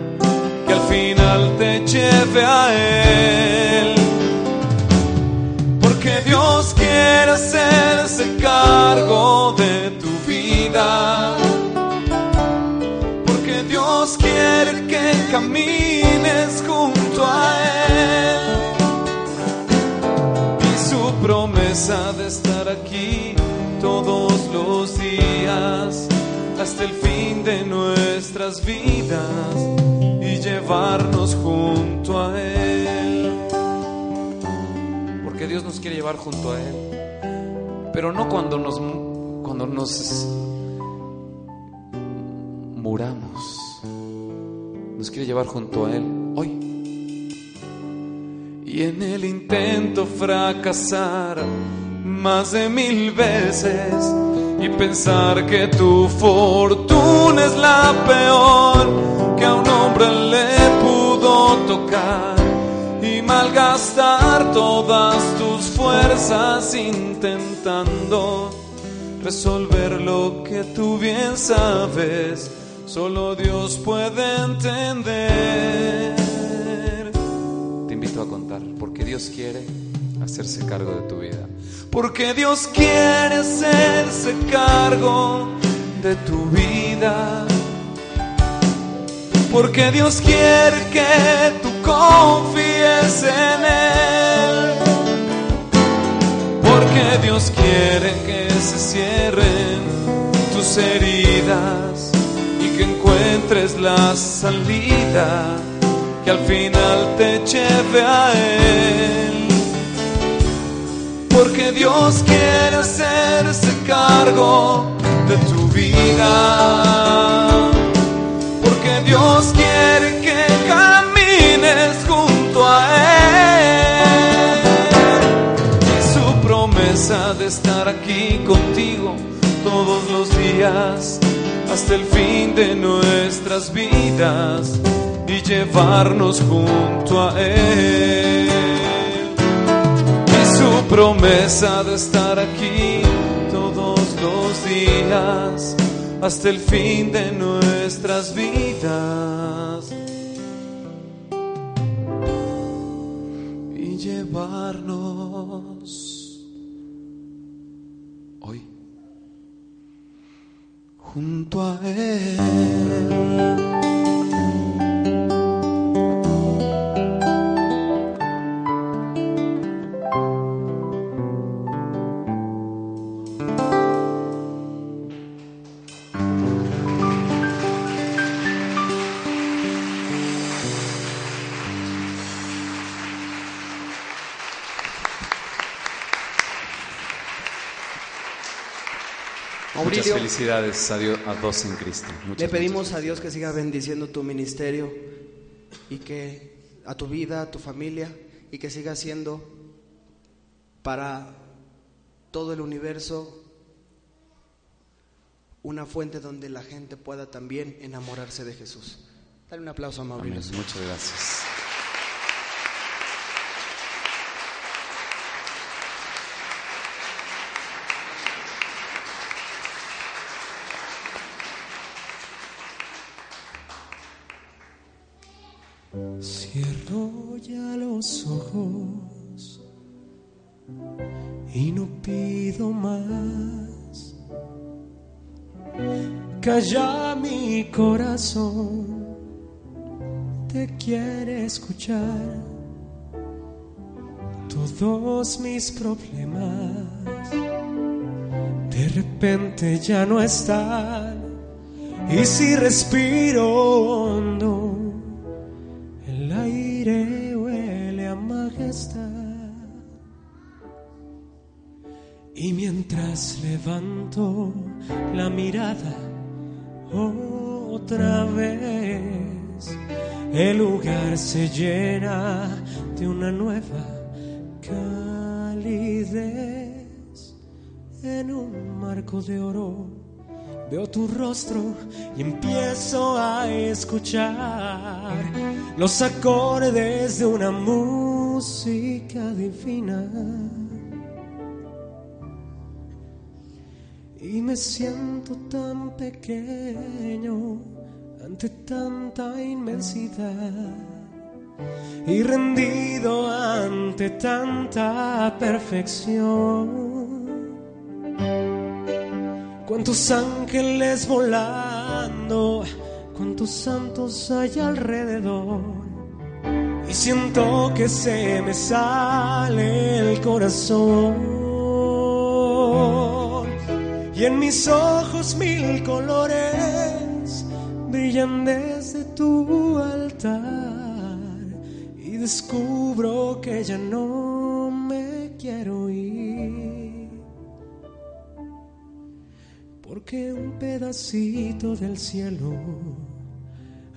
que al final te lleve a Él. Dios quiere hacerse cargo de tu vida. Porque Dios quiere que camines junto a Él. Y su promesa de estar aquí todos los días hasta el fin de nuestras vidas y llevarnos junto a Él. Porque Dios nos quiere llevar junto a Él. Pero no cuando nos, cuando nos muramos. Nos quiere llevar junto a Él hoy. Y en el intento fracasar más de mil veces y pensar que tu fortuna es la peor que a un hombre le pudo tocar y malgastar todas tus fuerzas intentando resolver lo que tú bien sabes, solo Dios puede entender. Te invito a contar, porque Dios quiere hacerse cargo de tu vida. Porque Dios quiere hacerse cargo de tu vida. Porque Dios quiere que tú confíes en Él. Porque Dios quiere que se cierren tus heridas y que encuentres la salida que al final te lleve a Él. Porque Dios quiere hacerse cargo de tu vida. Porque Dios quiere hasta el fin de nuestras vidas y llevarnos junto a Él. Y su promesa de estar aquí todos los días hasta el fin de nuestras vidas. Junto a Él. Muchas felicidades a, Dios, a dos en Cristo. Muchas, le pedimos a Dios que siga bendiciendo tu ministerio y que a tu vida, a tu familia y que siga siendo para todo el universo una fuente donde la gente pueda también enamorarse de Jesús. Dale un aplauso a. Mauricio. Muchas gracias. Ya los ojos y no pido más. Calla mi corazón, te quiere escuchar. Todos mis problemas de repente ya no están. Y si respiro hondo, Y mientras levanto la mirada otra vez, el lugar se llena de una nueva calidez. En un marco de oro veo tu rostro y empiezo a escuchar los acordes de una música divina. Y me siento tan pequeño ante tanta inmensidad y rendido ante tanta perfección. Cuántos ángeles volando, cuántos santos hay alrededor. Y siento que se me sale el corazón. Y en mis ojos mil colores brillan desde tu altar y descubro que ya no me quiero ir porque un pedacito del cielo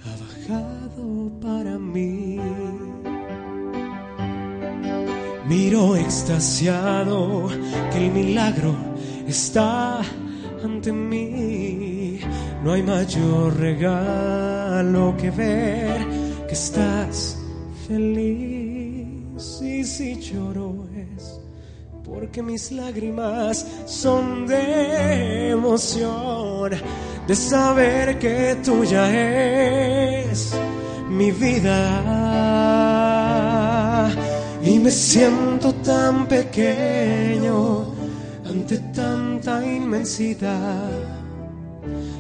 ha bajado para mí. Miro extasiado que el milagro está ante mí. No hay mayor regalo que ver que estás feliz. Y si lloro es porque mis lágrimas son de emoción, de saber que tuya es mi vida. Y me siento tan pequeño ante tanta inmensidad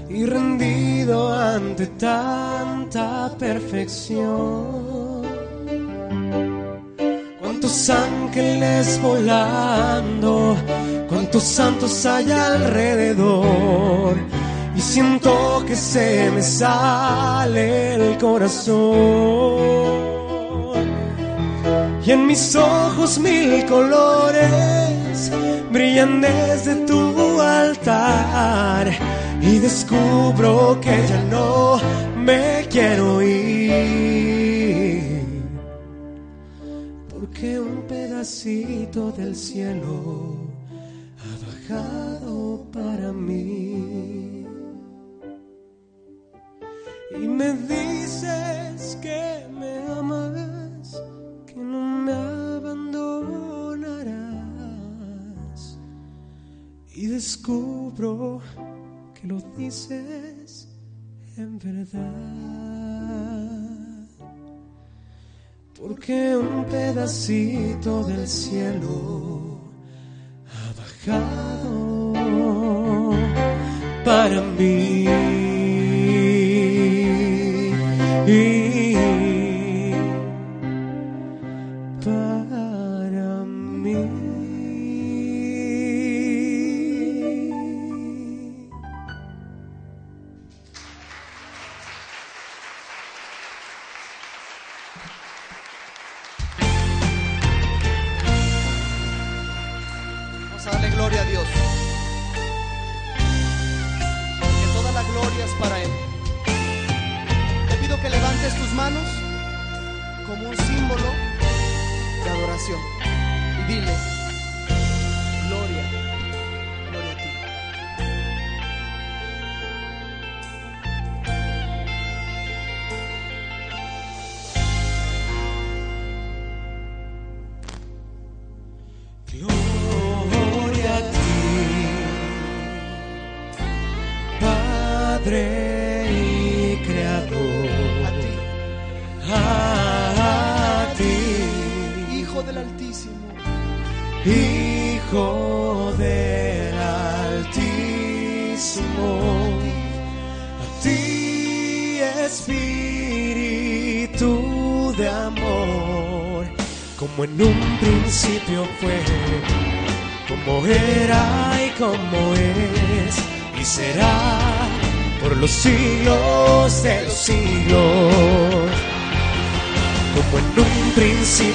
y rendido ante tanta perfección. Cuántos ángeles volando, cuántos santos hay alrededor. Y siento que se me sale el corazón. Y en mis ojos mil colores brillan desde tu altar. Y descubro que ya no me quiero ir. Porque un pedacito del cielo ha bajado para mí. Y me dices que me amas, no me abandonarás. Y descubro que lo dices en verdad. Porque un pedacito del cielo ha bajado para mí.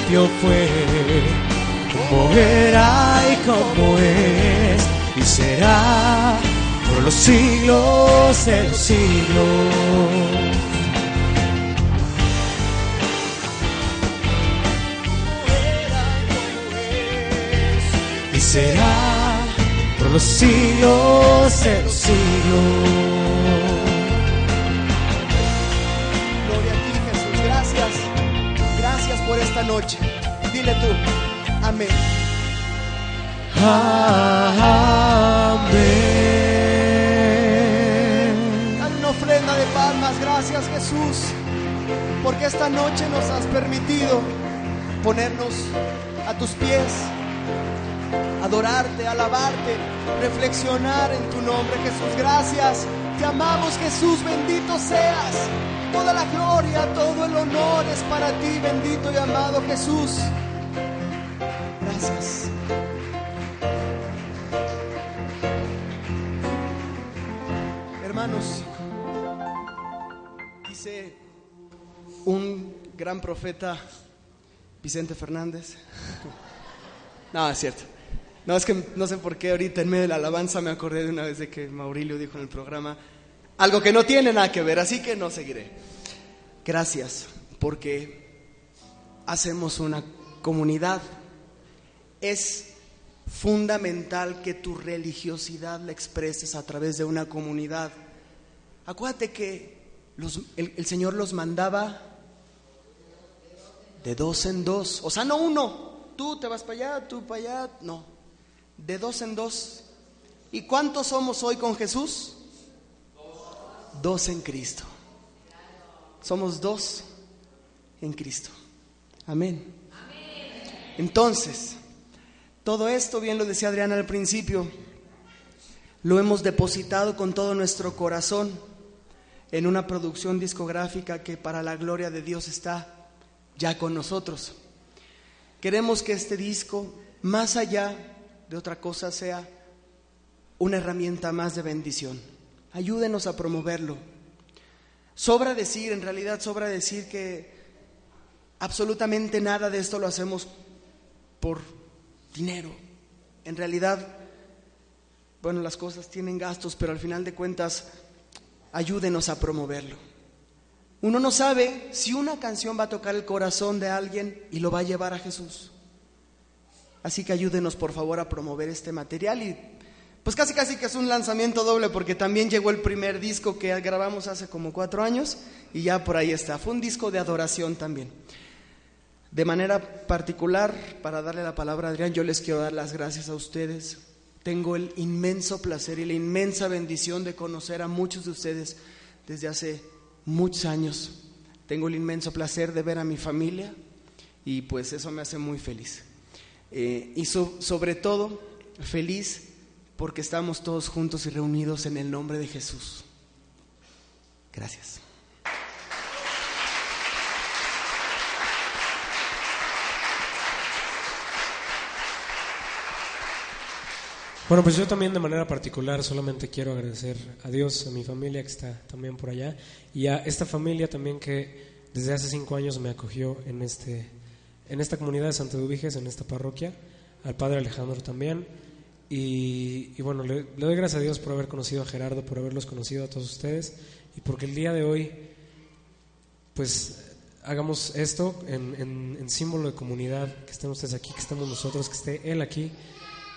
Principio como era y como es, y será por los siglos de los siglos. y será por los siglos de los siglos. Noche. Dile tú, amén. Amén. Dale una ofrenda de palmas. Gracias, Jesús. Porque esta noche nos has permitido ponernos a tus pies, adorarte, alabarte, reflexionar en tu nombre, Jesús. Gracias. Te amamos, Jesús. Bendito seas. Toda la gloria, todo el honor es para ti, bendito y amado Jesús. Gracias. hermanos. Dice un gran profeta, Vicente Fernández. No, es cierto. No, es que no sé por qué ahorita en medio de la alabanza me acordé de una vez de que Maurilio dijo en el programa algo que no tiene nada que ver, así que no seguiré. Gracias, porque hacemos una comunidad. Es fundamental que tu religiosidad la expreses a través de una comunidad. Acuérdate que los- el, Señor los mandaba de dos en dos, o sea, no uno, tú te vas para allá, tú para allá, no, de dos en dos. ¿Y cuántos somos hoy con Jesús? Dos en Cristo. Somos dos en Cristo. Amén. Entonces, todo esto, bien lo decía Adriana al principio, lo hemos depositado con todo nuestro corazón en una producción discográfica que para la gloria de Dios está ya con nosotros. Queremos que este disco, más allá de otra cosa, sea una herramienta más de bendición. Ayúdenos a promoverlo. Sobra decir, en realidad sobra decir que absolutamente nada de esto lo hacemos por dinero. En realidad, bueno, las cosas tienen gastos, pero al final de cuentas, ayúdenos a promoverlo. Uno no sabe si una canción va a tocar el corazón de alguien y lo va a llevar a Jesús. Así que ayúdenos por favor a promover este material y pues casi casi que es un lanzamiento doble porque también llegó el primer disco que grabamos hace como cuatro años y ya por ahí está. Fue un disco de adoración también. De manera particular, para darle la palabra a Adrián, yo les quiero dar las gracias a ustedes. Tengo el inmenso placer y la inmensa bendición de conocer a muchos de ustedes desde hace muchos años. Tengo el inmenso placer de ver a mi familia y pues eso me hace muy feliz. Eh, y so- sobre todo feliz porque estamos todos juntos y reunidos en el nombre de Jesús. Gracias. Bueno, pues yo también de manera particular solamente quiero agradecer a Dios, a mi familia que está también por allá y a esta familia también que desde hace cinco años me acogió en, este, en esta comunidad de Santa Eduviges, en esta parroquia, al Padre Alejandro también. Y, y bueno, le, le doy gracias a Dios por haber conocido a Gerardo, por haberlos conocido a todos ustedes y porque el día de hoy pues hagamos esto en, en- en símbolo de comunidad, que estén ustedes aquí, que estemos nosotros, que esté él aquí.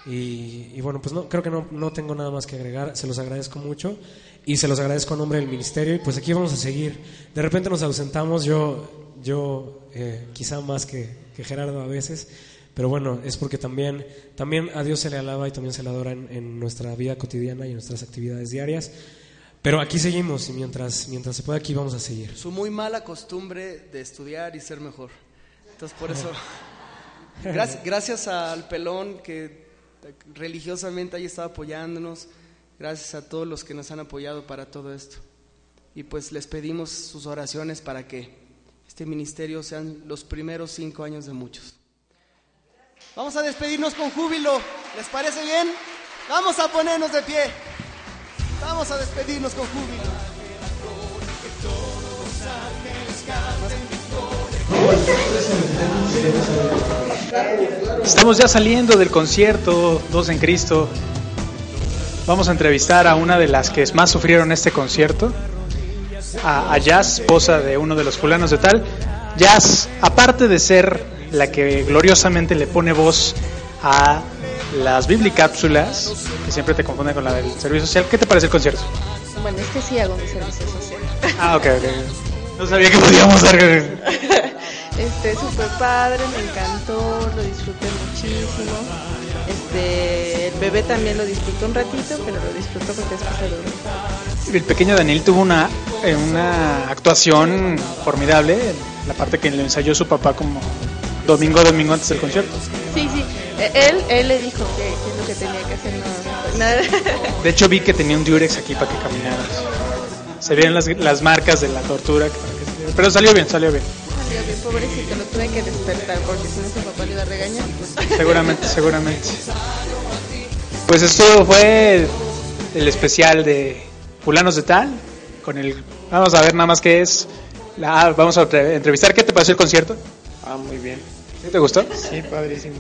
Y, y bueno, pues no, creo que no, no tengo nada más que agregar, se los agradezco mucho y se los agradezco a nombre del ministerio y pues aquí vamos a seguir. De repente nos ausentamos, yo, yo eh, quizá más que, que Gerardo a veces, pero bueno, es porque también, también a Dios se le alaba y también se le adora en, en nuestra vida cotidiana y en nuestras actividades diarias. Pero aquí seguimos y mientras, mientras se pueda aquí vamos a seguir. Su muy mala costumbre de estudiar y ser mejor. Entonces por eso, gracias, gracias al pelón que religiosamente ahí está apoyándonos, gracias a todos los que nos han apoyado para todo esto. Y pues les pedimos sus oraciones para que este ministerio sean los primeros cinco años de muchos. Vamos a despedirnos con júbilo, ¿les parece bien? Vamos a ponernos de pie. Vamos a despedirnos con júbilo. Estamos ya saliendo del concierto Dos en Cristo. Vamos a entrevistar a una de las que más sufrieron este concierto, a, Jazz, esposa de uno de los fulanos de tal. Jazz, aparte de ser la que gloriosamente le pone voz a las biblicápsulas, que siempre te confunden con la del servicio social, ¿qué te parece el concierto? Bueno, es que sí hago mi servicio social. Ah, ok, ok. No sabía que podíamos dar. Este, súper padre, me encantó, lo disfruté muchísimo. Este, el bebé también lo disfrutó un ratito, pero lo disfrutó porque se durmió. El pequeño Daniel tuvo una, eh, una actuación formidable, la parte que le ensayó su papá como domingo a domingo antes del concierto. Sí, sí, eh, él, él le dijo que, que es lo que tenía que hacer, no, nada. De hecho vi que tenía un diurex aquí para que caminaras. Se veían las, las marcas de la tortura, pero salió bien, salió bien. Salió bien, pobrecito, lo tuve que despertar porque si no su papá le iba a regañar. Pues. Seguramente, seguramente. Pues esto fue el especial de Fulanos de Tal. Con el, vamos a ver nada más qué es. La, ah, vamos a entre- entrevistar. ¿Qué te pareció el concierto? Ah, muy bien. ¿Sí te gustó? Sí, padrísimo.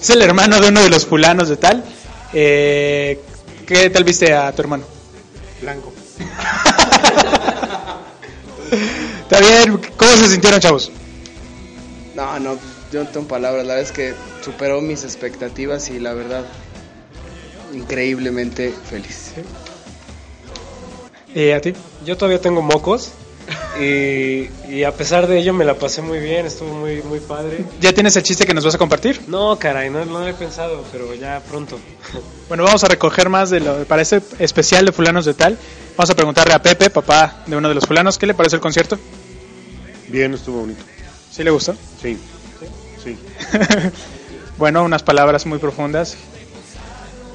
Es el hermano de uno de los fulanos de Tal. Eh, ¿Qué tal viste a tu hermano? Blanco. Está bien. ¿Cómo se sintieron, chavos? No, no, yo no tengo palabras. La verdad es que superó mis expectativas y la verdad, increíblemente feliz. ¿Y a ti? Yo todavía tengo mocos y, y a pesar de ello me la pasé muy bien, estuvo muy, muy padre. ¿Ya tienes el chiste que nos vas a compartir? No, caray, no, no lo he pensado, pero ya pronto. Bueno, vamos a recoger más de lo para este especial de fulanos de tal. Vamos a preguntarle a Pepe, papá de uno de los fulanos, ¿qué le pareció el concierto? Bien, estuvo bonito. ¿Sí le gustó? Sí. Sí. bueno, unas palabras muy profundas.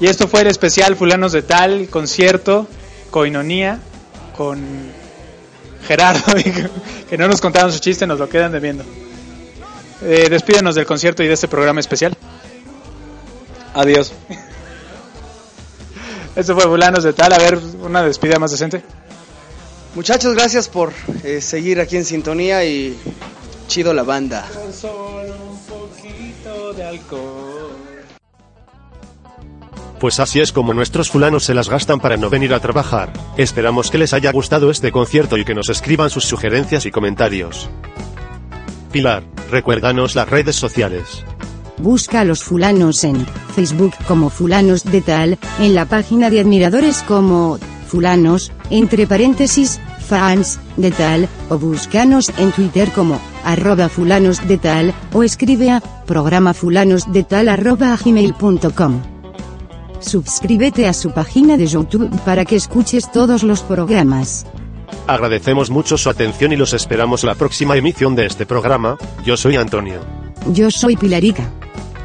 Y esto fue el especial Fulanos de Tal, concierto, coinonía, con Gerardo, que no nos contaron su chiste, nos lo quedan debiendo. Eh, despídenos del concierto y de este programa especial. Adiós. Esto fue Fulanos de Tal, a ver, una despedida más decente. Muchachos, gracias por eh, seguir aquí en sintonía y chido la banda. Solo un poquito de alcohol. Pues así es como nuestros fulanos se las gastan para no venir a trabajar. Esperamos que les haya gustado este concierto y que nos escriban sus sugerencias y comentarios. Pilar, recuérdanos las redes sociales. Busca a los fulanos en Facebook como fulanos de tal, en la página de admiradores como fulanos, entre paréntesis, fans de tal, o búscanos en Twitter como arroba fulanos de tal, o escribe a programa fulanos de tal arroba gmail.com. Suscríbete a su página de YouTube para que escuches todos los programas. Agradecemos mucho su atención y los esperamos la próxima emisión de este programa. Yo soy Antonio. Yo soy Pilarica.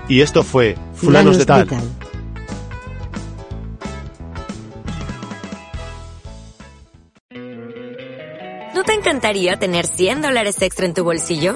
Y esto fue Fulanos de Tal. ¿No te encantaría tener 100 dólares extra en tu bolsillo?